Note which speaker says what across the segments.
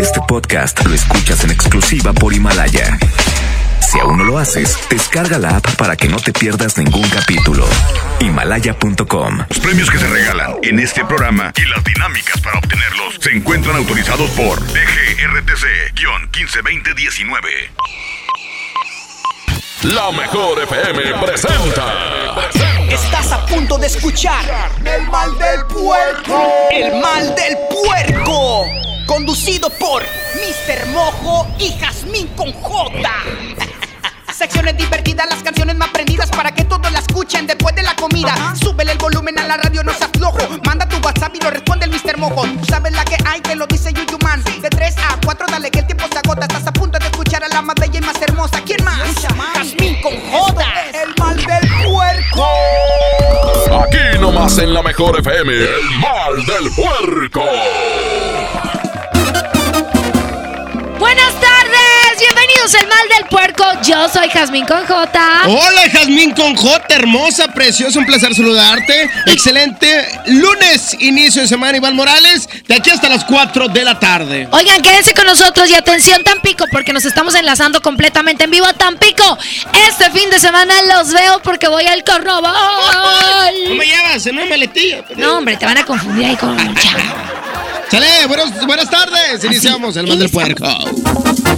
Speaker 1: Este podcast lo escuchas en exclusiva por Himalaya. Si aún no lo haces, descarga la app para que no te pierdas ningún capítulo. Himalaya.com.
Speaker 2: Los premios que se regalan en este programa y las dinámicas para obtenerlos se encuentran autorizados por DGRTC-152019.
Speaker 3: La mejor FM presenta.
Speaker 4: Estás a punto de escuchar El mal del puerco. El mal del puerco. Conducido por Mr. Mojo y Jazmín con J. Secciones divertidas, las canciones más prendidas para que todos la escuchen después de la comida. Súbele el volumen a la radio, no seas flojo. Manda tu WhatsApp y lo responde el Mr. Mojo. Tú sabes la que hay, que lo dice Yuyu Man. De 3 a 4, dale que el tiempo se agota. Estás a punto de escuchar a la más bella y más hermosa. ¿Quién más? Jazmín con J. El mal del puerco.
Speaker 3: Aquí nomás en la mejor FM, el mal del puerco.
Speaker 5: Buenas tardes, bienvenidos al Mal del Puerco. Yo soy Jazmín con J.
Speaker 6: Hola, Jazmín con J, hermosa, preciosa, un placer saludarte. Excelente lunes, inicio de semana, Iván Morales, de aquí hasta las 4 de la tarde.
Speaker 5: Oigan, quédense con nosotros y atención Tampico, porque nos estamos enlazando completamente en vivo a Tampico. Este fin de semana los veo porque voy al
Speaker 6: No
Speaker 5: carnaval.
Speaker 6: me llevas en una maletilla.
Speaker 5: No, hombre, te van a confundir ahí con un chavo.
Speaker 6: Sale, buenos- buenas tardes. Iniciamos el mal del puerco.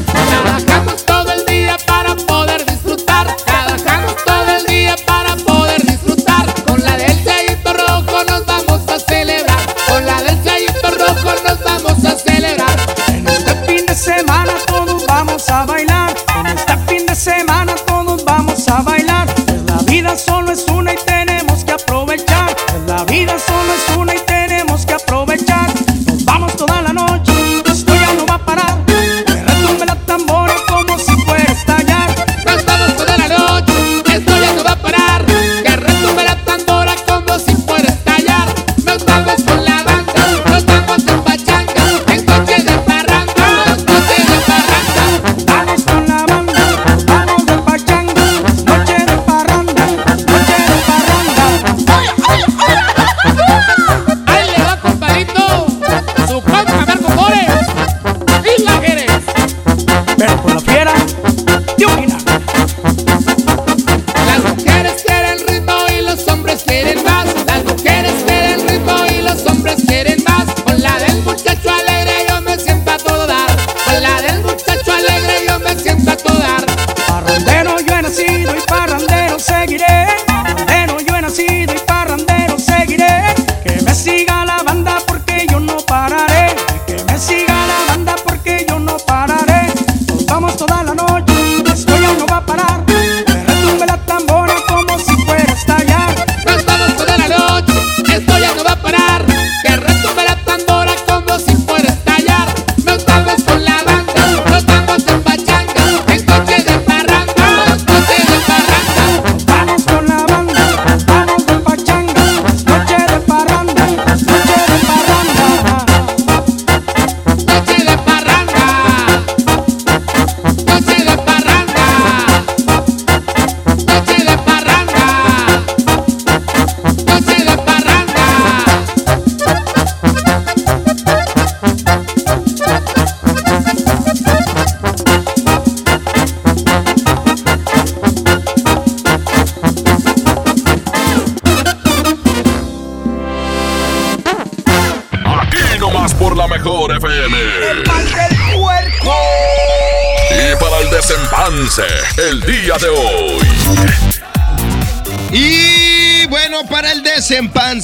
Speaker 7: Trabajamos todo el día para poder disfrutar. Trabajamos todo el día para poder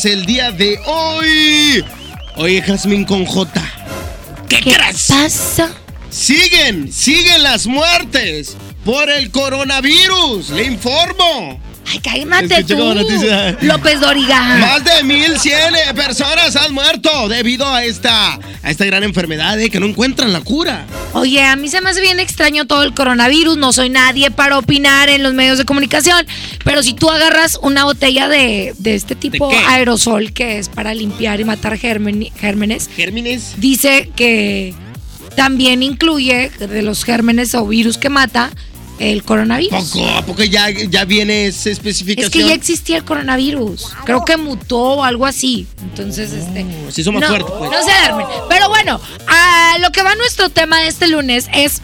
Speaker 4: el
Speaker 3: día de hoy.
Speaker 6: Oye, Jazmín con J. ¿Qué,
Speaker 5: ¿Qué
Speaker 6: crees?
Speaker 5: pasa?
Speaker 6: Siguen, siguen las muertes por el coronavirus. Le informo.
Speaker 5: Ay, cálmate tú. López Doriga.
Speaker 6: Más de 1100 personas han muerto debido a esta, a esta gran enfermedad eh, que no encuentran la cura.
Speaker 5: Oye, a mí se me hace bien extraño todo el coronavirus. No soy nadie para opinar en los medios de comunicación. Pero si tú agarras una botella de, de este tipo
Speaker 6: qué?
Speaker 5: aerosol que es para limpiar y matar germen- gérmenes,
Speaker 6: Gérmenes.
Speaker 5: dice que también incluye de los gérmenes o virus que mata, el coronavirus.
Speaker 6: ¿Poco? ¿A poco ya, ya viene esa especificación?
Speaker 5: Es que ya existía el coronavirus. Creo que mutó o algo así. Entonces, este.
Speaker 6: se hizo más
Speaker 5: no,
Speaker 6: fuerte, pues.
Speaker 5: No se alarmen. Pero bueno, a lo que va nuestro tema de este lunes es.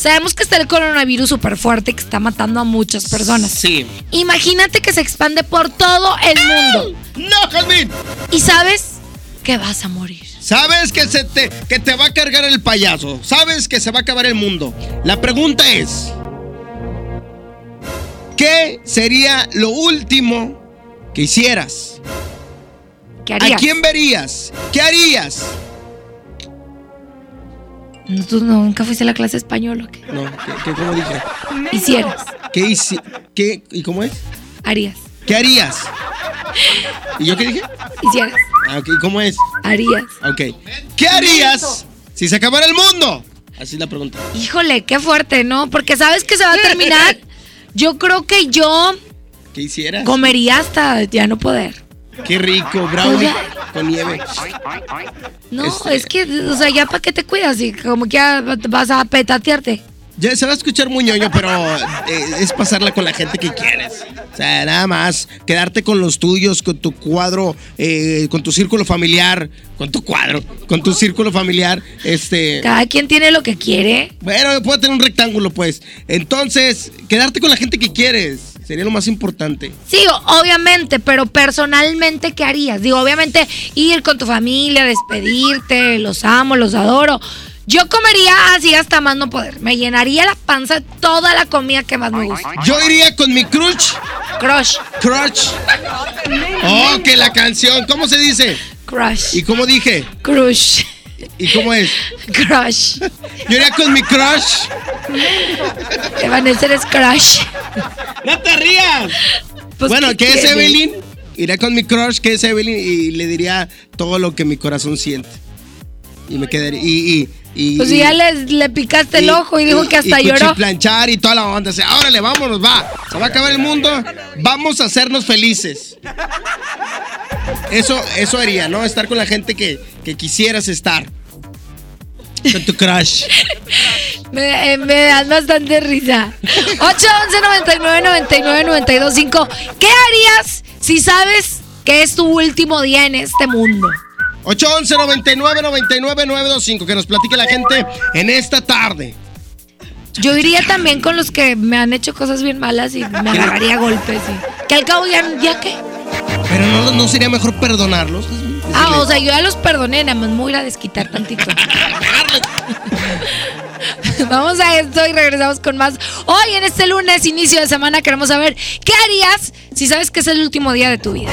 Speaker 5: Sabemos que está el coronavirus súper fuerte que está matando a muchas personas.
Speaker 6: Sí.
Speaker 5: Imagínate que se expande por todo el mundo.
Speaker 6: ¡No, Jazmín!
Speaker 5: Y sabes que vas a morir.
Speaker 6: Sabes que, se te, que te va a cargar el payaso. Sabes que se va a acabar el mundo. La pregunta es: ¿Qué sería lo último que hicieras?
Speaker 5: ¿Qué harías?
Speaker 6: ¿A quién verías? ¿Qué harías?
Speaker 5: ¿Tú nunca fuiste a la clase de español o qué?
Speaker 6: No, ¿qué, qué- cómo dije?
Speaker 5: Hicieras,
Speaker 6: ¿Qué hice? ¿Qué? ¿Y cómo es?
Speaker 5: harías,
Speaker 6: ¿Qué harías? ¿Y yo qué dije?
Speaker 5: hicieras,
Speaker 6: Ah, ok, ¿y cómo es?
Speaker 5: harías.
Speaker 6: Ok. ¿Qué harías si se acabara el mundo? Así es la pregunta.
Speaker 5: Híjole, qué fuerte, ¿no? Porque sabes que se va a terminar. Yo creo que yo
Speaker 6: ¿Qué hicieras?
Speaker 5: comería hasta ya no poder.
Speaker 6: Qué rico, brownie
Speaker 5: Oiga.
Speaker 6: con nieve.
Speaker 5: No,
Speaker 6: Este-
Speaker 5: es que, o sea, ya para qué te cuidas y como que ya vas a petatearte.
Speaker 6: Ya se va a escuchar muy ñoño, pero eh, es pasarla con la gente que quieres. O sea, nada más quedarte con los tuyos, con tu cuadro, eh, con tu círculo familiar, con tu cuadro, con tu círculo familiar. Este,
Speaker 5: Cada quien tiene lo que quiere.
Speaker 6: bueno, puede tener un rectángulo, pues. Entonces, quedarte con la gente que quieres sería lo más importante.
Speaker 5: Sí, obviamente, pero personalmente, ¿qué harías? Digo, obviamente, ir con tu familia, despedirte, los amo, los adoro. Yo comería así hasta más no poder. Me llenaría la panza de toda la comida que más me gusta.
Speaker 6: Yo iría con mi crush,
Speaker 5: Crush,
Speaker 6: crush. Oh, que la canción, ¿cómo se dice?
Speaker 5: crush,
Speaker 6: ¿Y cómo dije?
Speaker 5: crush,
Speaker 6: ¿Y cómo es?
Speaker 5: crush.
Speaker 6: Yo iría con mi crush.
Speaker 5: Evanescer es crush.
Speaker 6: ¡No te rías!
Speaker 5: Pues,
Speaker 6: bueno,
Speaker 5: ¿qué
Speaker 6: ¿qué es? Evelyn? Iré con mi crush, que es Evelyn, y le diría todo lo que mi corazón siente. Y me quedaría. Y, y, y,
Speaker 5: Pues si ya le, le picaste el ojo y dijo que hasta
Speaker 6: y
Speaker 5: lloró.
Speaker 6: planchar y toda la onda. Sea, órale, vámonos, va. Se va a acabar el mundo. Vamos a hacernos felices. Eso, eso haría, ¿no? Estar con la gente que, que quisieras estar. Con tu crush.
Speaker 5: Me, eh, me das bastante risa. 811 99 99 92 5. ¿Qué harías si sabes que es tu último día en este mundo?
Speaker 6: 811 99 99 925 Que nos platique la gente en esta tarde.
Speaker 5: Yo iría también con los que me han hecho cosas bien malas y me agarraría golpes. y- Que al cabo ya, ya qué.
Speaker 6: Pero no, no sería mejor perdonarlos.
Speaker 5: Ah, o sea, yo ya los perdoné, nada más me voy a desquitar tantito. Vamos a esto y regresamos con más. Hoy en este lunes, inicio de semana, queremos saber qué harías si sabes que es el último día de tu vida.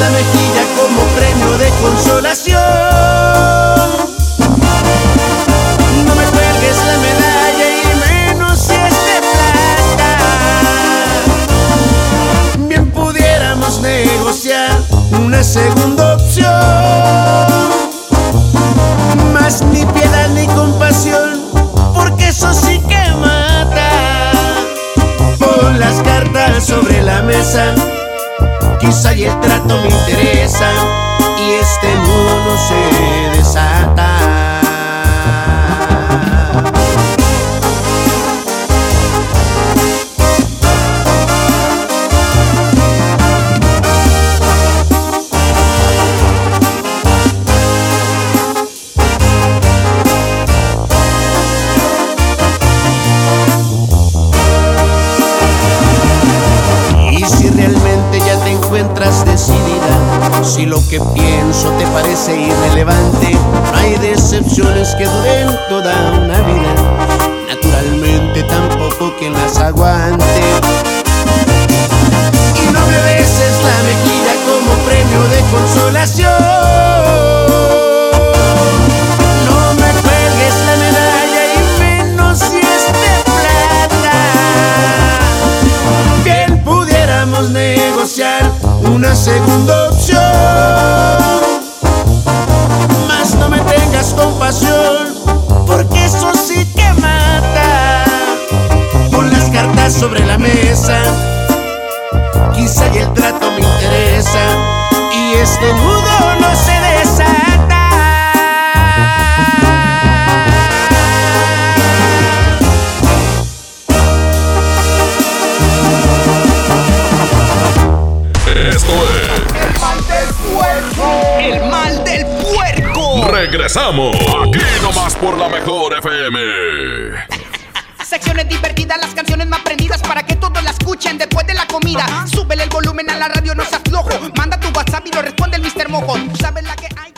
Speaker 8: La mejilla como premio de consolación. No me cuelgues la medalla y menos si es de plata. Bien pudiéramos negociar una segunda opción. Más ni piedad ni compasión, porque eso sí que mata. Pon las cartas sobre la mesa quizá y el trato me interesa y este mono se que pienso te parece irrelevante. Hay decepciones que duren toda una vida. Naturalmente tampoco quien las aguante.
Speaker 9: Y no
Speaker 10: me beses la mejilla como premio de
Speaker 3: consolación. Aquí nomás por la mejor FM.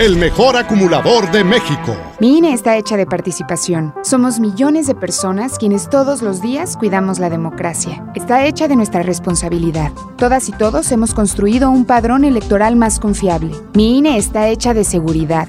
Speaker 11: el mejor acumulador de México.
Speaker 12: Mi INE está hecha de participación. Somos millones de personas quienes todos los días cuidamos la democracia. Está hecha de nuestra responsabilidad. Todas y todos hemos construido un padrón electoral más confiable. Mi INE está hecha de seguridad.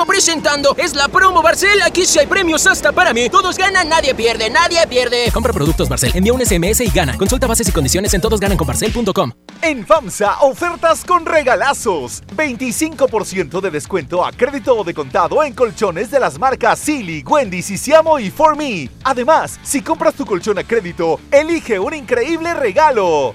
Speaker 13: Vengo presentando. Es la promo Barcel. Aquí sí hay premios hasta para mí. Todos ganan, nadie pierde, nadie pierde.
Speaker 14: Compra productos Barcel, envía un SMS y gana. Consulta bases y condiciones en todosgananconbarcel.com.
Speaker 15: En FAMSA, ofertas con regalazos. 25% de descuento a crédito o de contado en colchones de las marcas Silly, Wendy's, Siamo y For Me. Además, si compras tu colchón a crédito, elige un increíble regalo.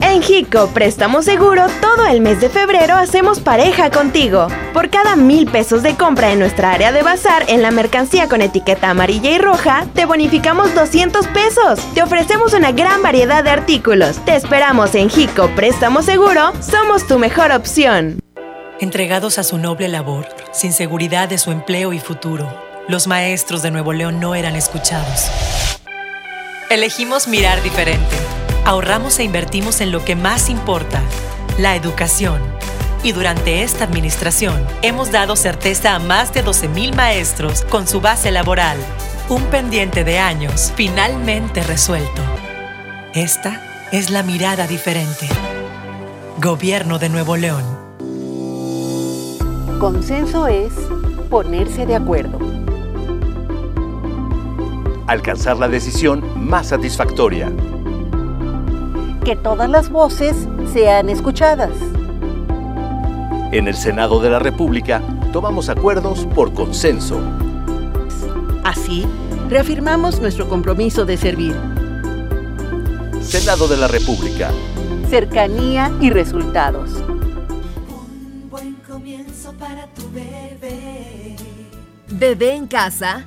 Speaker 16: En Hico Préstamo Seguro, todo el mes de febrero hacemos pareja contigo. Por cada mil pesos de compra en nuestra área de bazar en la mercancía con etiqueta amarilla y roja, te bonificamos 200 pesos. Te ofrecemos una gran variedad de artículos. Te esperamos en Hico Préstamo Seguro, somos tu mejor opción.
Speaker 17: Entregados a su noble labor, sin seguridad de su empleo y futuro, los maestros de Nuevo León no eran escuchados. Elegimos mirar diferente. Ahorramos e invertimos en lo que más importa, la educación. Y durante esta administración hemos dado certeza a más de 12.000 maestros con su base laboral. Un pendiente de años finalmente resuelto. Esta es la mirada diferente. Gobierno de Nuevo León.
Speaker 18: Consenso es ponerse de acuerdo.
Speaker 2: Alcanzar la decisión más satisfactoria.
Speaker 18: Que todas las voces sean escuchadas.
Speaker 2: En el Senado de la República tomamos acuerdos por consenso.
Speaker 18: Así, reafirmamos nuestro compromiso de servir.
Speaker 2: Senado de la República.
Speaker 18: Cercanía y resultados.
Speaker 19: Buen comienzo para tu bebé.
Speaker 20: Bebé en casa.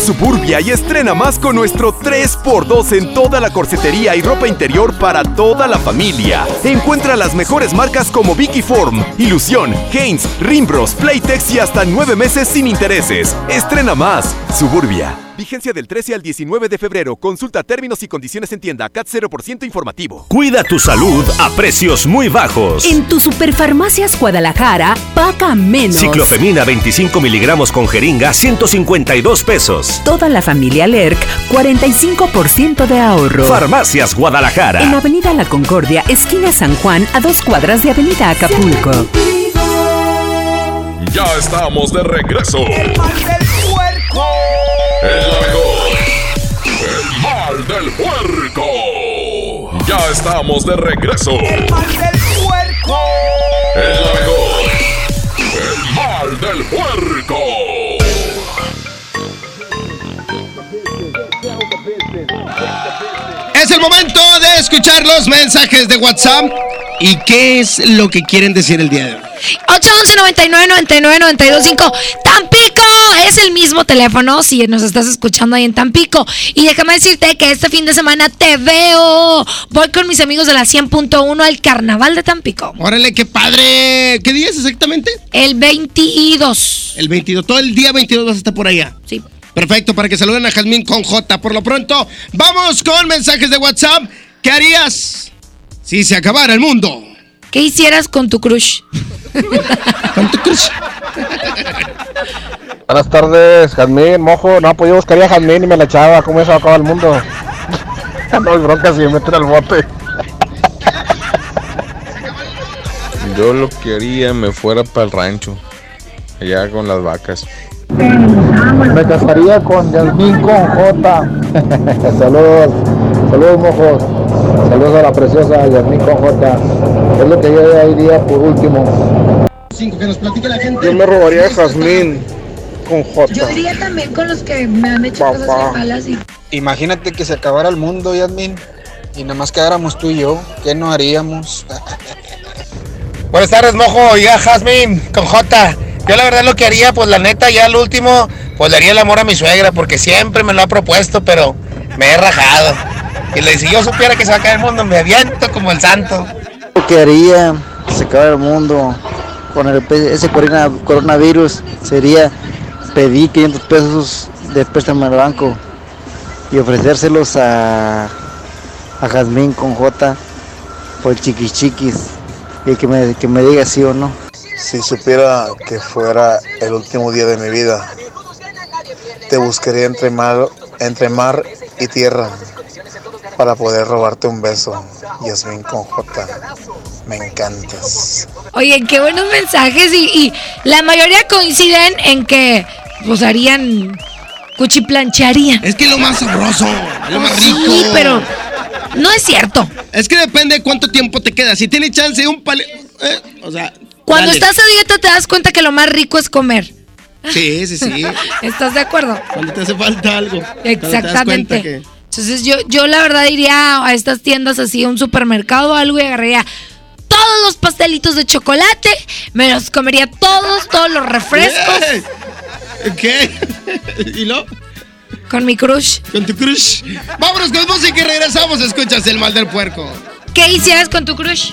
Speaker 21: Suburbia y estrena más con nuestro 3x2 en toda la corsetería y ropa interior para toda la familia. Encuentra las mejores marcas como Vicky Form, Ilusión, Haynes, Rimbros, Playtex y hasta 9 meses sin intereses. Estrena más. Suburbia. Vigencia del 13 al 19 de febrero. Consulta términos y condiciones en tienda CAT 0% informativo.
Speaker 22: Cuida tu salud a precios muy bajos.
Speaker 23: En tu Superfarmacias Guadalajara, paga menos.
Speaker 22: Ciclofemina 25 miligramos con jeringa, 152 pesos.
Speaker 23: Toda la familia Lerc, 45% de ahorro.
Speaker 22: Farmacias Guadalajara.
Speaker 23: En Avenida La Concordia, esquina San Juan, a dos cuadras de Avenida Acapulco.
Speaker 3: Ya estamos de regreso.
Speaker 10: El mal del puerco.
Speaker 3: El la mejor. El mal del puerco. Ya estamos de regreso.
Speaker 10: El mal del puerco.
Speaker 3: El la mejor. El mal del puerco.
Speaker 6: Es el momento de escuchar los mensajes de WhatsApp. ¿Y qué es lo que quieren decir el día de hoy?
Speaker 5: 811 99 99 925 Tampico es el mismo teléfono si nos estás escuchando ahí en Tampico. Y déjame decirte que este fin de semana te veo. Voy con mis amigos de la 100.1 al carnaval de Tampico.
Speaker 6: Órale, qué padre. ¿Qué día es exactamente?
Speaker 5: El 22.
Speaker 6: El 22. Todo el día 22 vas a estar por allá.
Speaker 5: Sí.
Speaker 6: Perfecto, para que saluden a Jazmín con J. Por lo pronto, vamos con mensajes de WhatsApp. ¿Qué harías si se acabara el mundo?
Speaker 5: ¿Qué hicieras con tu crush?
Speaker 24: Buenas tardes, Jazmín, mojo. No, pues yo buscaría a Jazmín y me la echaba. ¿Cómo se acaba el mundo? no hay bronca si me meten al bote.
Speaker 2: Yo lo que haría me fuera para el rancho, allá con las vacas.
Speaker 24: Me casaría con Yasmín con J. saludos, saludos mojos. Saludos a la preciosa Yasmín con J. Es lo que yo iría por último. Yo me robaría a Jazmín con J.
Speaker 25: Yo diría también con los que me han hecho cosas
Speaker 24: Papá.
Speaker 25: bien malas y
Speaker 26: Imagínate que se acabara el mundo, Yasmin, y nada más quedáramos tú y yo. ¿Qué no haríamos?
Speaker 27: Buenas tardes, mojo. Ya, Jazmín, con J. Yo la verdad lo que haría, pues la neta, ya al último, pues le haría el amor a mi suegra, porque siempre me lo ha propuesto, pero me he rajado. Y le si yo supiera que se va a caer el mundo, me aviento como el santo.
Speaker 26: Lo que haría se acabara el mundo con ese corona- coronavirus sería pedir 500 pesos de préstamo al banco y ofrecérselos a, a Jazmín con J por chiquis chiquis y que me, que me diga sí o no.
Speaker 24: Si supiera que fuera el último día de mi vida, te buscaría entre mar, entre mar y tierra para poder robarte un beso. Yasmín con J. Me encantas.
Speaker 5: Oye, qué buenos mensajes y, y la mayoría coinciden en que pues harían cuchiplancharían.
Speaker 6: Es que es lo más sabroso, es lo más rico.
Speaker 5: Sí, pero no es cierto.
Speaker 6: Es que depende de cuánto tiempo te queda. Si tienes chance de un pale... eh, o sea...
Speaker 5: Cuando
Speaker 6: dale.
Speaker 5: estás a dieta te das cuenta que lo más rico es comer.
Speaker 6: Sí, sí, sí.
Speaker 5: ¿Estás de acuerdo?
Speaker 6: Cuando te hace falta algo. Cuando te das cuenta
Speaker 5: Exactamente. Entonces yo, yo la verdad iría a estas tiendas así, a un supermercado o algo y agarraría todos los pastelitos de chocolate, me los comería todos, todos los refrescos
Speaker 6: ¿Qué? ¿Y lo?
Speaker 5: con mi crush.
Speaker 6: Con tu crush. Vámonos con música y regresamos. Escuchas el mal del puerco.
Speaker 5: ¿Qué hicieras con tu crush?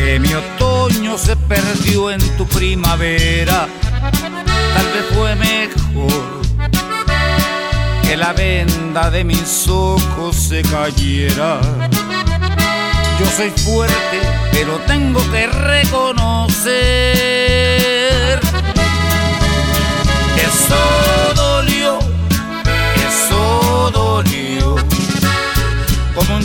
Speaker 28: que mi otoño se perdió en tu primavera. Tal vez fue mejor que la venda de mis ojos se cayera. Yo soy fuerte, pero tengo que reconocer. Eso dolió, eso dolió. Como un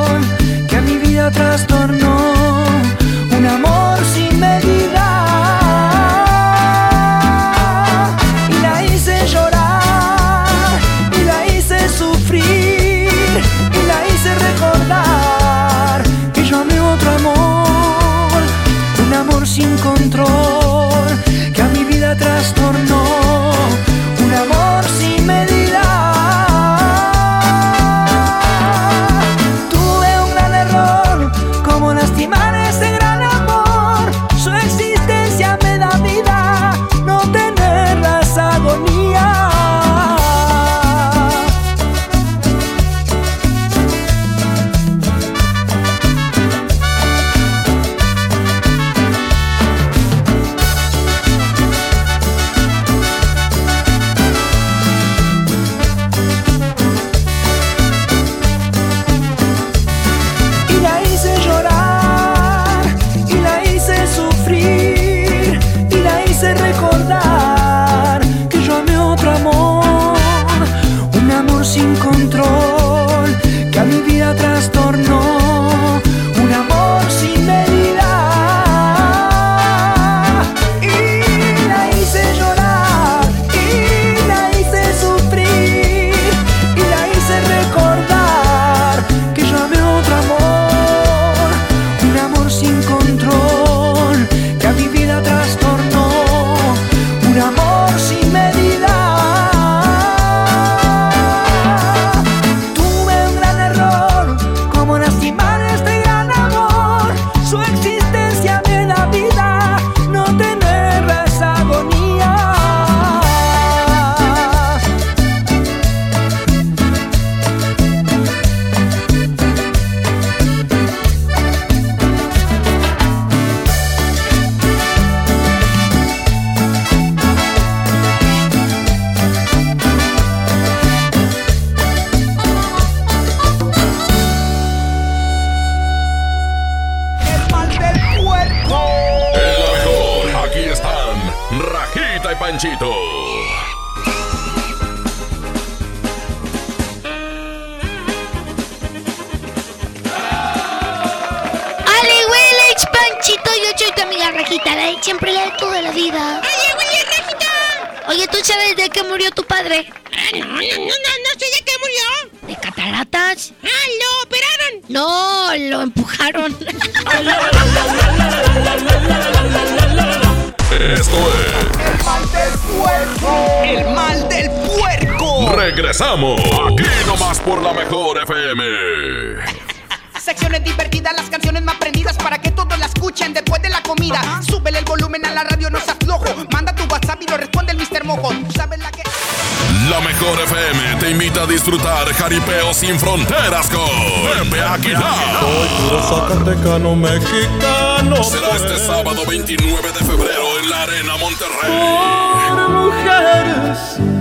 Speaker 28: que a mi vida trastornó, un amor sin medida. Y la hice llorar, y la hice sufrir, y la hice recordar que yo amé otro amor, un amor sin control
Speaker 3: Regresamos. Aquí nomás por la mejor FM.
Speaker 4: Secciones divertidas, las canciones más prendidas para que todos la escuchen después de la comida. Súbele el volumen a la radio, no seas flojo. Manda tu WhatsApp y lo responde el Mr. Mojo. Tú sabes la que.
Speaker 3: La mejor FM te invita a disfrutar jaripeo sin fronteras con Pepe Aguilar.
Speaker 29: Puro Zacatecano mexicano.
Speaker 3: Será este sábado 29 de febrero en la Arena Monterrey.
Speaker 29: Por mujeres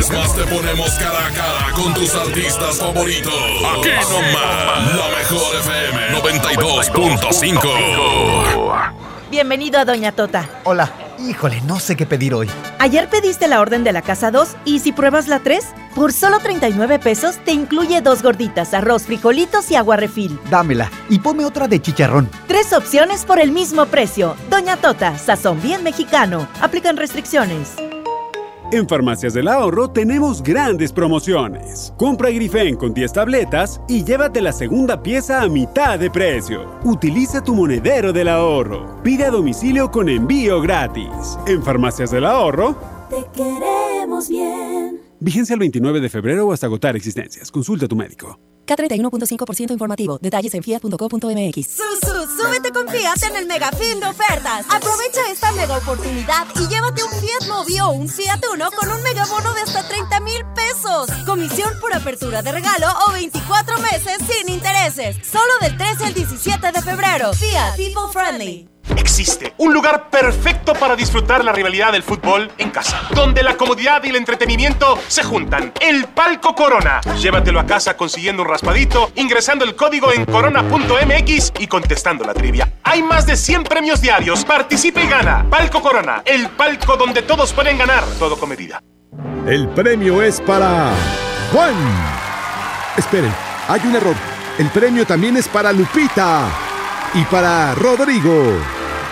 Speaker 3: Vez más te ponemos cara a cara con tus artistas favoritos. Aquí nomás, la mejor FM 92.5.
Speaker 30: Bienvenido a Doña Tota.
Speaker 31: Hola. Híjole, no sé qué pedir hoy.
Speaker 30: Ayer pediste la orden de la casa 2 y si pruebas la 3, por solo 39 pesos te incluye dos gorditas, arroz, frijolitos y agua refil.
Speaker 31: Dámela y ponme otra de chicharrón.
Speaker 30: Tres opciones por el mismo precio. Doña Tota, sazón bien mexicano. Aplican restricciones.
Speaker 32: En Farmacias del Ahorro tenemos grandes promociones. Compra Grifen con 10 tabletas y llévate la segunda pieza a mitad de precio. Utiliza tu monedero del ahorro. Pide a domicilio con envío gratis. En Farmacias del Ahorro,
Speaker 33: Te queremos bien.
Speaker 32: vigencia el 29 de febrero o hasta agotar existencias. Consulta a tu médico.
Speaker 34: K31.5% informativo. Detalles en fiat.co.mx.
Speaker 30: Susu, súbete con Fiat en el mega fin de ofertas. Aprovecha esta mega oportunidad y llévate un Fiat Mobi o un Fiat Uno con un megabono de hasta 30 mil pesos. Comisión por apertura de regalo o 24 meses sin intereses. Solo del 13 al 17 de febrero. Fiat People Friendly.
Speaker 35: Existe un lugar perfecto para disfrutar la rivalidad del fútbol en casa, donde la comodidad y el entretenimiento se juntan. El Palco Corona. Llévatelo a casa consiguiendo un raspadito, ingresando el código en corona.mx y contestando la trivia. Hay más de 100 premios diarios. Participa y gana. Palco Corona, el palco donde todos pueden ganar, todo con medida.
Speaker 36: El premio es para Juan. Esperen, hay un error. El premio también es para Lupita y para Rodrigo.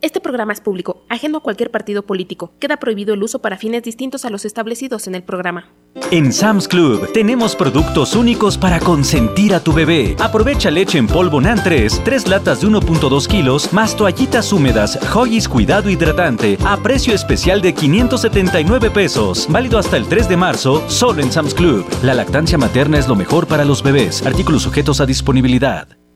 Speaker 37: Este programa es público, ajeno a cualquier partido político. Queda prohibido el uso para fines distintos a los establecidos en el programa.
Speaker 38: En Sam's Club tenemos productos únicos para consentir a tu bebé. Aprovecha leche en polvo NAN 3, 3 latas de 1.2 kilos, más toallitas húmedas Hoggies Cuidado Hidratante a precio especial de 579 pesos. Válido hasta el 3 de marzo, solo en Sam's Club. La lactancia materna es lo mejor para los bebés. Artículos sujetos a disponibilidad.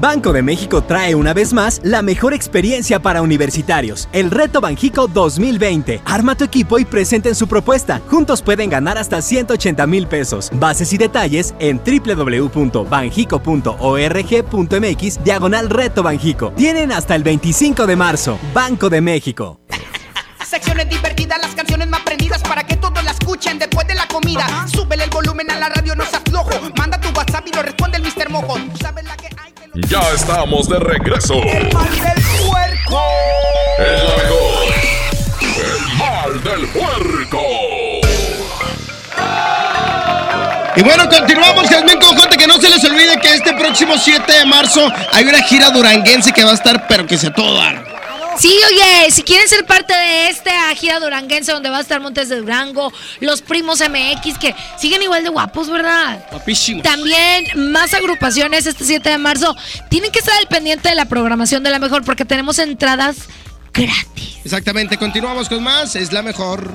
Speaker 39: Banco de México trae una vez más la mejor experiencia para universitarios, el Reto Banjico 2020. Arma tu equipo y presenten su propuesta. Juntos pueden ganar hasta 180 mil pesos. Bases y detalles en www.banjico.org.mx diagonal Reto Banjico. Tienen hasta el 25 de marzo. Banco de México.
Speaker 4: Secciones divertidas, las canciones más prendidas para que todos la escuchen después de la comida. Súbele el volumen a la radio, no seas flojo. Manda tu WhatsApp y lo responde el Mr. Mojo. Tú sabes la que hay.
Speaker 3: Ya estamos de regreso.
Speaker 4: El mal del puerco.
Speaker 3: El mejor. El mal del puerco.
Speaker 6: Y bueno, continuamos, Jazmín Conjote, que no se les olvide que este próximo 7 de marzo hay una gira duranguense que va a estar, pero que se todo dar.
Speaker 5: Sí, oye, si quieren ser parte de esta gira duranguense donde va a estar Montes de Durango, los primos MX que siguen igual de guapos, ¿verdad?
Speaker 6: Guapísimos.
Speaker 5: También más agrupaciones este 7 de marzo. Tienen que estar al pendiente de la programación de la mejor porque tenemos entradas gratis.
Speaker 6: Exactamente, continuamos con más, es la mejor.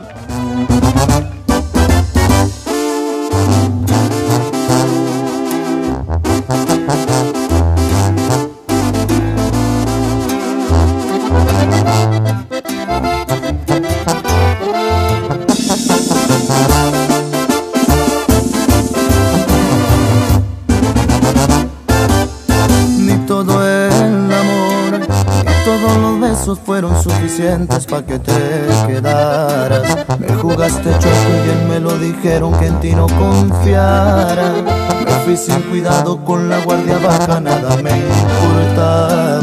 Speaker 40: Fueron suficientes para que te quedaras. Me jugaste chueco y bien me lo dijeron que en ti no confiara. Me fui sin cuidado con la guardia baja, nada me importaba.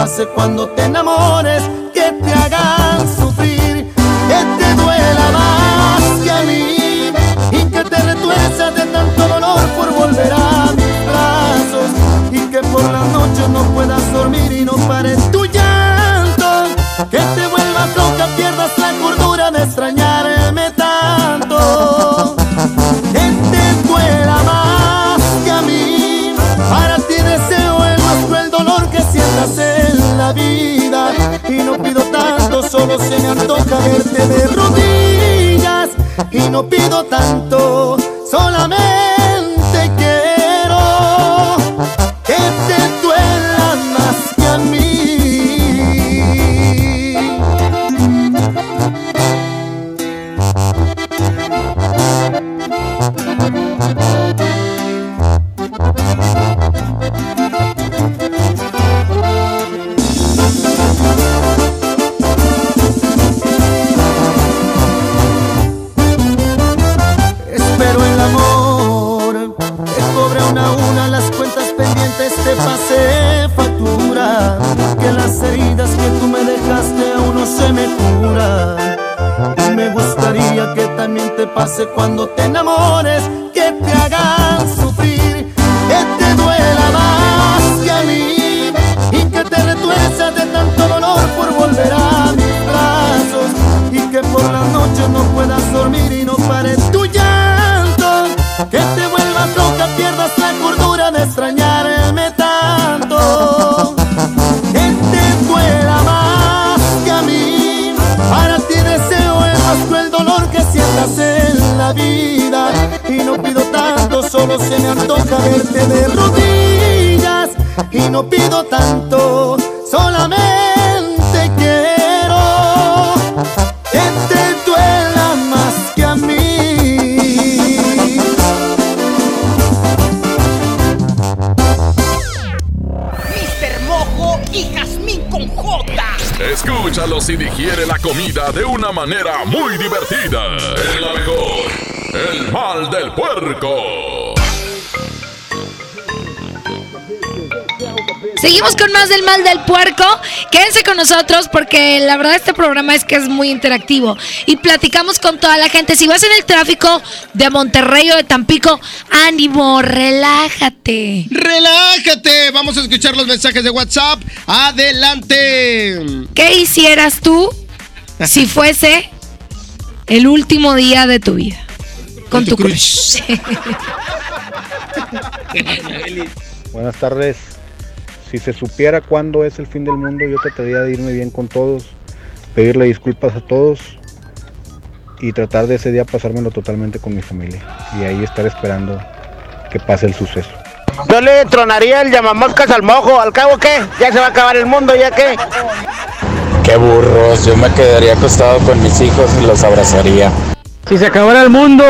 Speaker 40: Pase cuando te enamores, no pido tanto, solamente
Speaker 3: comida de una manera muy divertida. Es la mejor. El mal del puerco.
Speaker 5: Seguimos con más del mal del puerco. Quédense con nosotros porque la verdad este programa es que es muy interactivo y platicamos con toda la gente. Si vas en el tráfico de Monterrey o de Tampico, ánimo, relájate.
Speaker 6: Relájate, vamos a escuchar los mensajes de WhatsApp. Adelante.
Speaker 5: ¿Qué hicieras tú si fuese el último día de tu vida? Con tu crush.
Speaker 41: Buenas tardes. Si se supiera cuándo es el fin del mundo, yo trataría de irme bien con todos, pedirle disculpas a todos y tratar de ese día pasármelo totalmente con mi familia. Y ahí estar esperando que pase el suceso.
Speaker 42: Yo le tronaría el llamamoscas al mojo. ¿Al cabo qué? Ya se va a acabar el mundo, ¿ya qué?
Speaker 43: Qué burros, yo me quedaría acostado con mis hijos y los abrazaría.
Speaker 27: Si se acabara el mundo,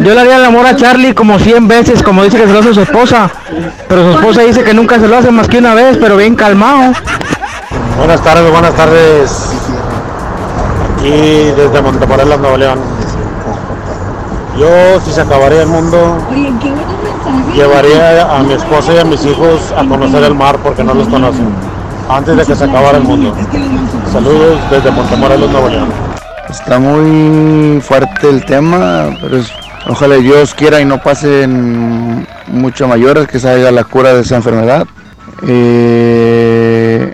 Speaker 27: yo le haría el amor a Charlie como 100 veces, como dice que se lo hace su esposa. Pero su esposa dice que nunca se lo hace más que una vez, pero bien calmado.
Speaker 44: Buenas tardes, buenas tardes. Aquí desde Montemorelos, Nuevo León. Yo, si se acabaría el mundo, llevaría a mi esposa y a mis hijos a conocer el mar porque no los conocen. antes de que se acabara el mundo. Saludos desde Montemorelos, Nuevo León.
Speaker 26: Está muy fuerte el tema, pero es- ojalá Dios quiera y no pasen mucho mayores, que salga la cura de esa enfermedad. Eh,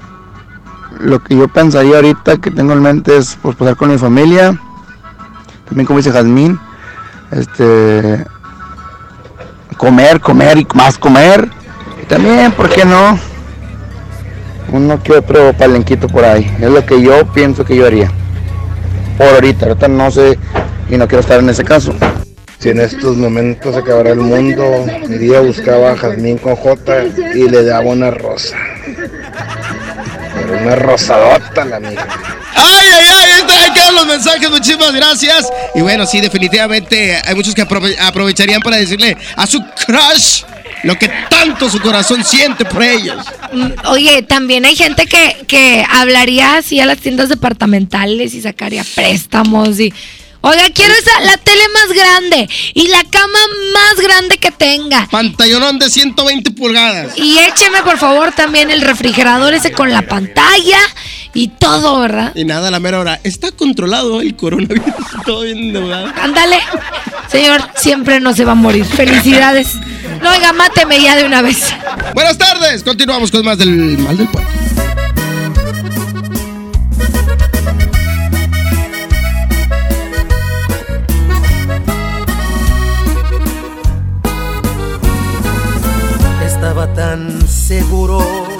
Speaker 26: lo que yo pensaría ahorita que tengo en mente es pues, pasar con mi familia, también como dice Jazmín, este, comer, comer y más comer. Y también, ¿por qué no? Uno que otro palenquito por ahí. Es lo que yo pienso que yo haría. Por ahorita, ahorita no sé y no quiero estar en ese caso.
Speaker 27: Si en estos momentos se acabara el mundo, iría buscaba a Jazmín con J y le daba una rosa. Pero una rosadota la mía.
Speaker 6: ¡Ay, ay, ay! Ahí, está, ahí quedan los mensajes, muchísimas gracias. Y bueno, sí, definitivamente hay muchos que aprove- aprovecharían para decirle a su crush lo que tanto su corazón siente por ellos.
Speaker 45: Mm, Oye, también hay gente que, que hablaría así a las tiendas departamentales y sacaría préstamos y... Oiga, quiero esa, la tele más grande y la cama más grande que tenga.
Speaker 6: Pantallonón de 120 pulgadas.
Speaker 45: Y écheme por favor también el refrigerador ese con la pantalla y todo, ¿verdad?
Speaker 6: Y nada, a la mera hora. Está controlado el coronavirus. Todo bien endeudado.
Speaker 45: Ándale. Señor, siempre no se va a morir. Felicidades. No, oiga, máteme ya de una vez.
Speaker 6: Buenas tardes. Continuamos con más del mal del pueblo.
Speaker 46: Estaba tan seguro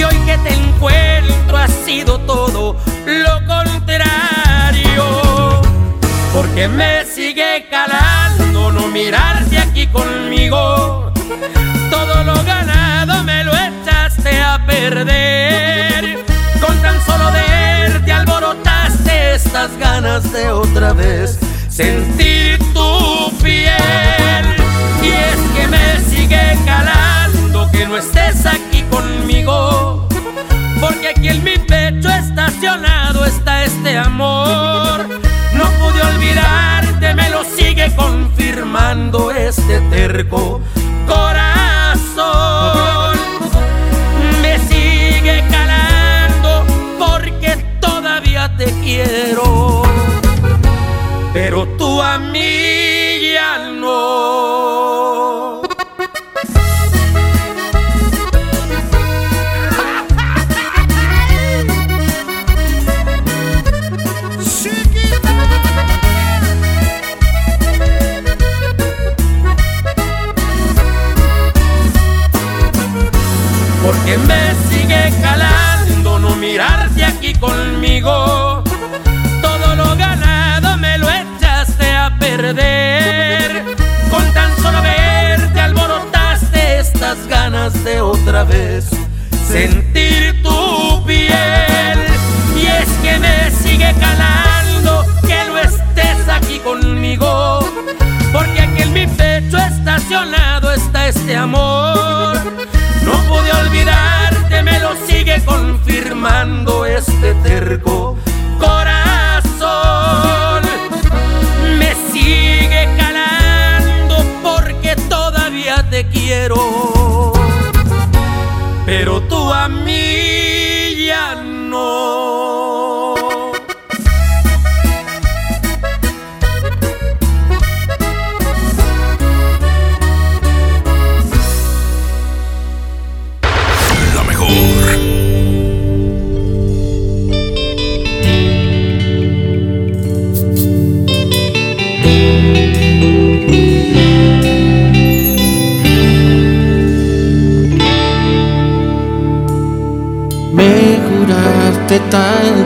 Speaker 46: Y hoy que te encuentro ha sido todo lo contrario, porque me sigue calando no mirarte aquí conmigo. Todo lo ganado me lo echaste a perder. Con tan solo verte alborotaste estas ganas de otra vez sentir tu piel. Este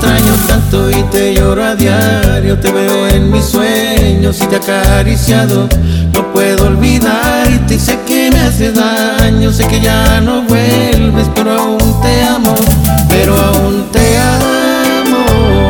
Speaker 47: Extraño tanto y te lloro a diario, te veo en mis sueños y te acariciado. No puedo olvidarte y sé que me hace daño, sé que ya no vuelves, pero aún te amo, pero aún te amo.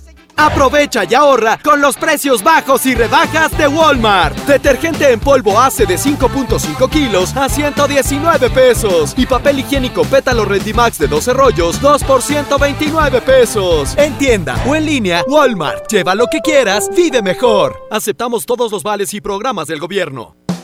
Speaker 48: Aprovecha y ahorra con los precios bajos y rebajas de Walmart. Detergente en polvo ACE de 5.5 kilos a 119 pesos. Y papel higiénico pétalo Rendimax de 12 rollos, 2 por 129 pesos. En tienda o en línea, Walmart. Lleva lo que quieras, vive mejor. Aceptamos todos los vales y programas del gobierno.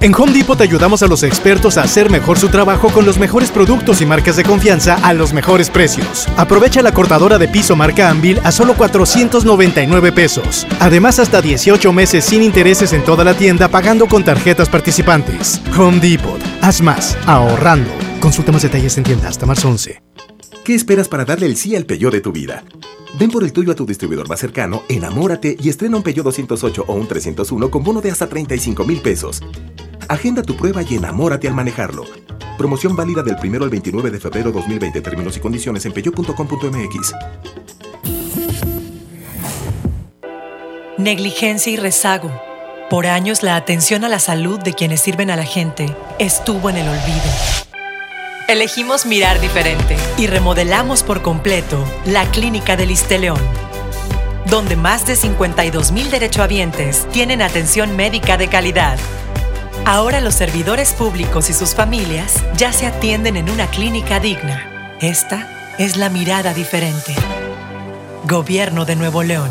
Speaker 49: En Home Depot te ayudamos a los expertos a hacer mejor su trabajo con los mejores productos y marcas de confianza a los mejores precios. Aprovecha la cortadora de piso marca Anvil a solo 499 pesos. Además, hasta 18 meses sin intereses en toda la tienda pagando con tarjetas participantes. Home Depot. Haz más, ahorrando. Consulta más detalles en tienda hasta marzo 11.
Speaker 36: ¿Qué esperas para darle el sí al Peugeot de tu vida? Ven por el tuyo a tu distribuidor más cercano, enamórate y estrena un Peugeot 208 o un 301 con bono de hasta 35 mil pesos. Agenda tu prueba y enamórate al manejarlo. Promoción válida del 1 al 29 de febrero 2020. Términos y condiciones en peugeot.com.mx.
Speaker 17: Negligencia y rezago. Por años la atención a la salud de quienes sirven a la gente estuvo en el olvido. Elegimos mirar diferente y remodelamos por completo la Clínica del León, donde más de 52 mil derechohabientes tienen atención médica de calidad. Ahora los servidores públicos y sus familias ya se atienden en una clínica digna. Esta es la mirada diferente. Gobierno de Nuevo León.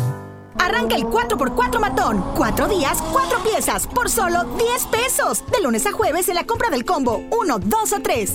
Speaker 50: Arranca el 4x4 matón. Cuatro días, cuatro piezas, por solo 10 pesos. De lunes a jueves en la compra del combo 1, 2 o 3.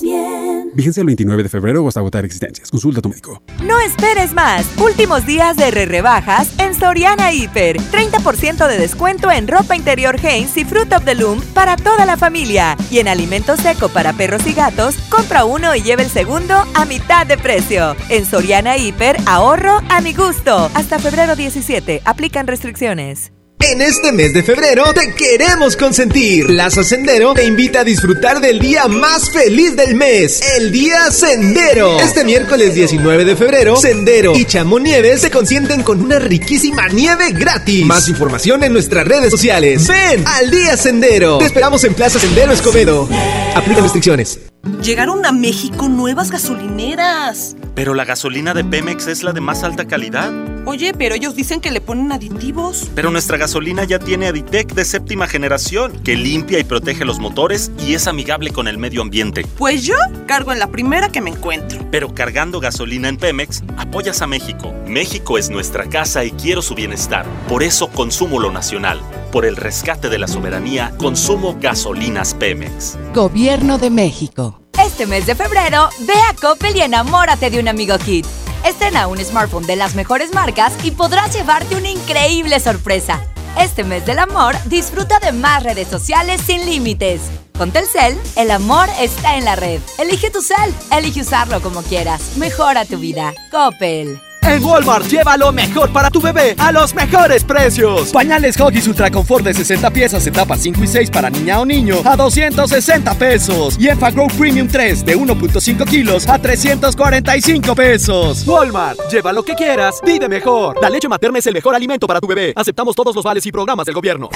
Speaker 51: bien.
Speaker 52: Vigencia el 29 de febrero o hasta agotar existencias. Consulta a tu médico.
Speaker 30: No esperes más. Últimos días de re rebajas en Soriana Hiper. 30% de descuento en ropa interior Hanes y Fruit of the Loom para toda la familia. Y en alimento seco para perros y gatos, compra uno y lleve el segundo a mitad de precio. En Soriana Hiper, ahorro a mi gusto. Hasta febrero 17. Aplican restricciones.
Speaker 39: En este mes de febrero te queremos consentir. Plaza Sendero te invita a disfrutar del día más feliz del mes, el Día Sendero. Este miércoles 19 de febrero, Sendero y Chamonieves se consienten con una riquísima nieve gratis. Más información en nuestras redes sociales. Ven al Día Sendero. Te esperamos en Plaza Sendero Escobedo. Aplica restricciones.
Speaker 13: Llegaron a México nuevas gasolineras.
Speaker 53: Pero la gasolina de Pemex es la de más alta calidad.
Speaker 13: Oye, pero ellos dicen que le ponen aditivos.
Speaker 53: Pero nuestra gasolina ya tiene Aditec de séptima generación, que limpia y protege los motores y es amigable con el medio ambiente.
Speaker 13: Pues yo cargo en la primera que me encuentro.
Speaker 53: Pero cargando gasolina en Pemex, apoyas a México. México es nuestra casa y quiero su bienestar. Por eso consumo lo nacional. Por el rescate de la soberanía, consumo gasolinas Pemex.
Speaker 54: Gobierno de México.
Speaker 55: Este mes de febrero, ve a Coppel y enamórate de un amigo Kit. Estrena un smartphone de las mejores marcas y podrás llevarte una increíble sorpresa. Este mes del amor, disfruta de más redes sociales sin límites. Con Telcel, el amor está en la red. Elige tu cel, elige usarlo como quieras. Mejora tu vida. Coppel.
Speaker 56: En Walmart lleva lo mejor para tu bebé a los mejores precios. Pañales Huggies Ultra Confort de 60 piezas, etapas 5 y 6 para niña o niño a 260 pesos. Y Enfagrow Premium 3 de 1.5 kilos a 345 pesos. Walmart, lleva lo que quieras, vive mejor. La leche materna es el mejor alimento para tu bebé. Aceptamos todos los vales y programas del gobierno.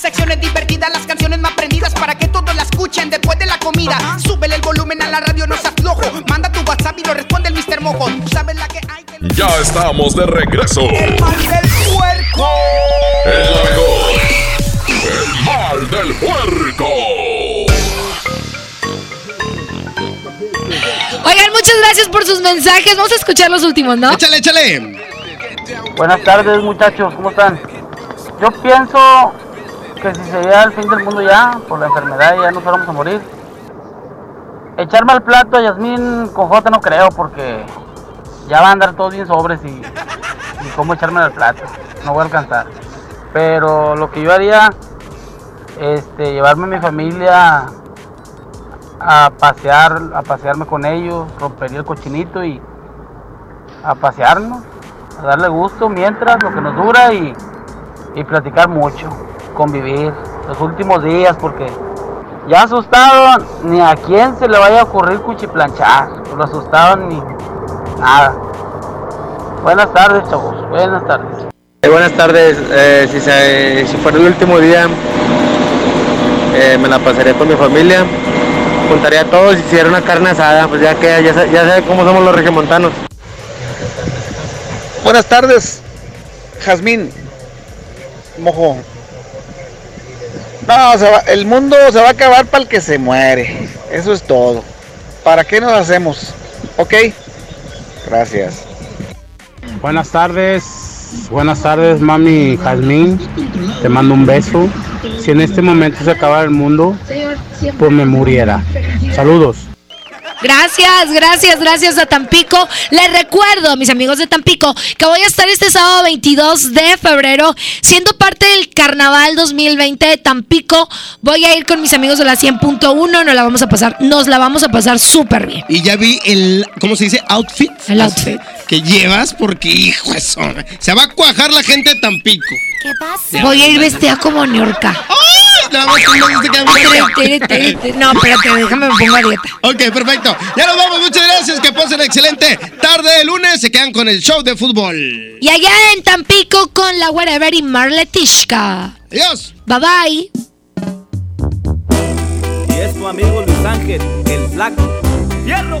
Speaker 4: Secciones divertidas, las canciones más prendidas para que todos la escuchen después de la comida. Súbele el volumen a la radio, no seas flojo. Manda tu WhatsApp y lo responde el Mr. Mojo. Tú sabes la que hay.
Speaker 3: Ya estamos de regreso.
Speaker 4: El mal del puerco.
Speaker 3: El mejor. El mal del puerco.
Speaker 5: Oigan, muchas gracias por sus mensajes. Vamos a escuchar los últimos, ¿no?
Speaker 6: Échale, échale.
Speaker 57: Buenas tardes, muchachos, ¿cómo están? Yo pienso que si sería el fin del mundo ya, por la enfermedad, ya nos fuéramos a morir. Echarme al plato a Yasmín con J no creo, porque ya va a andar todos bien sobres y, y cómo echarme al plato. No voy a alcanzar. Pero lo que yo haría, este, llevarme a mi familia a pasear, a pasearme con ellos, rompería el cochinito y a pasearnos, a darle gusto mientras, lo que nos dura y, y platicar mucho, convivir los últimos días porque ya asustado ni a quién se le vaya a ocurrir cuchiplanchar, lo asustaban ni nada. Buenas tardes, chavos, buenas tardes.
Speaker 27: Eh, buenas tardes, Eh, si, se- si fuera el último día, eh, me la pasaría con mi familia, juntaría a todos y hiciera una carne asada, pues ya que ya, sa- ya sabe cómo somos los regiomontanos.
Speaker 24: Buenas tardes, Jazmín. Mojo. No, el mundo se va a acabar para el que se muere. Eso es todo. ¿Para qué nos hacemos? ¿Ok? Gracias.
Speaker 57: Buenas tardes, buenas tardes, mami Jazmín. Te mando un beso. Si en este momento se acaba el mundo, pues me muriera. Saludos.
Speaker 5: Gracias, gracias, gracias a Tampico. Les recuerdo, mis amigos de Tampico, que voy a estar este sábado 22 de febrero siendo parte del Carnaval 2020 de Tampico. Voy a ir con mis amigos de la 100.1, nos la vamos a pasar, nos la vamos a pasar súper bien.
Speaker 6: Y ya vi el, ¿cómo se dice? Outfit.
Speaker 5: El outfit.
Speaker 6: Que llevas porque, hijo, eso. Se va a cuajar la gente de Tampico.
Speaker 5: ¿Qué pasa? Voy a ir vestida como
Speaker 6: más tú no
Speaker 5: espérate, déjame me pongo a dieta.
Speaker 6: Ok, perfecto. Ya nos vamos. Muchas gracias. Que pasen excelente tarde de lunes. Se quedan con el show de fútbol.
Speaker 5: Y allá en Tampico con la Wherever y Marletishka.
Speaker 6: Adiós.
Speaker 5: Bye bye.
Speaker 58: Y es tu amigo Luis Ángel, el flaco. ¡Fierro!